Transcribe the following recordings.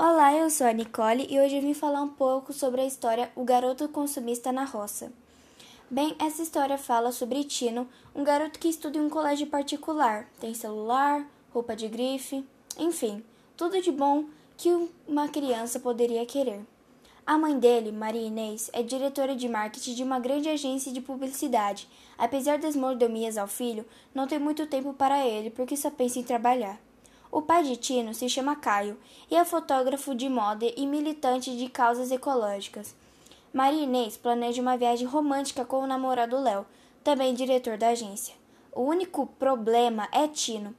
Olá, eu sou a Nicole e hoje vim falar um pouco sobre a história O Garoto Consumista na Roça. Bem, essa história fala sobre Tino, um garoto que estuda em um colégio particular, tem celular, roupa de grife, enfim, tudo de bom que uma criança poderia querer. A mãe dele, Maria Inês, é diretora de marketing de uma grande agência de publicidade. Apesar das mordomias ao filho, não tem muito tempo para ele porque só pensa em trabalhar. O pai de Tino se chama Caio e é fotógrafo de moda e militante de causas ecológicas. Maria Inês planeja uma viagem romântica com o namorado Léo, também diretor da agência. O único problema é Tino,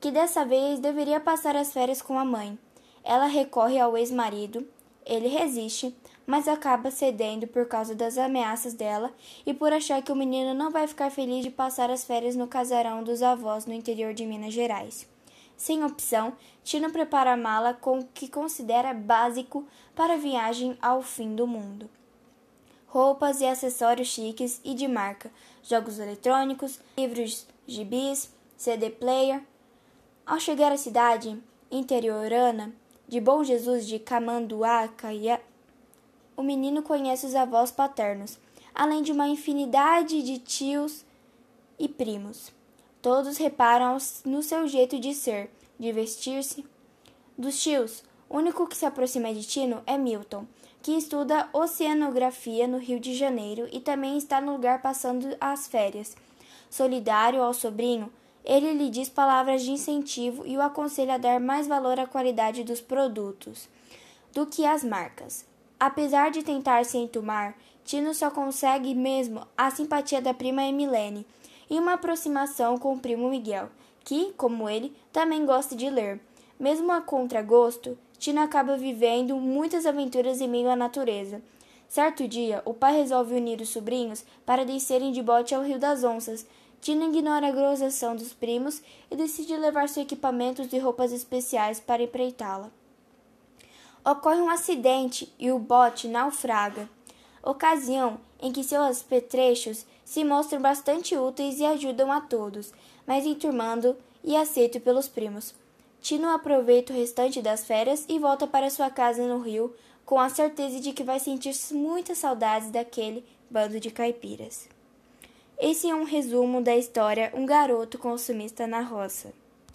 que dessa vez deveria passar as férias com a mãe. Ela recorre ao ex-marido, ele resiste, mas acaba cedendo por causa das ameaças dela e por achar que o menino não vai ficar feliz de passar as férias no casarão dos avós no interior de Minas Gerais. Sem opção, Tino prepara a mala com o que considera básico para a viagem ao fim do mundo. Roupas e acessórios chiques e de marca, jogos eletrônicos, livros, gibis, CD player. Ao chegar à cidade interiorana de Bom Jesus de Camanduá, o menino conhece os avós paternos, além de uma infinidade de tios e primos. Todos reparam no seu jeito de ser, de vestir-se. Dos tios, o único que se aproxima de Tino é Milton, que estuda oceanografia no Rio de Janeiro e também está no lugar passando as férias. Solidário ao sobrinho, ele lhe diz palavras de incentivo e o aconselha a dar mais valor à qualidade dos produtos do que às marcas. Apesar de tentar se entumar, Tino só consegue mesmo a simpatia da prima Emilene e uma aproximação com o primo Miguel, que, como ele, também gosta de ler. Mesmo a contragosto, Tina acaba vivendo muitas aventuras em meio à natureza. Certo dia, o pai resolve unir os sobrinhos para descerem de bote ao Rio das Onças. Tina ignora a grosação dos primos e decide levar seus equipamentos e roupas especiais para empreitá-la. Ocorre um acidente e o bote naufraga ocasião em que seus petrechos se mostram bastante úteis e ajudam a todos, mas enturmando e aceito pelos primos. Tino aproveita o restante das férias e volta para sua casa no Rio, com a certeza de que vai sentir muitas saudades daquele bando de caipiras. Esse é um resumo da história Um Garoto Consumista na Roça.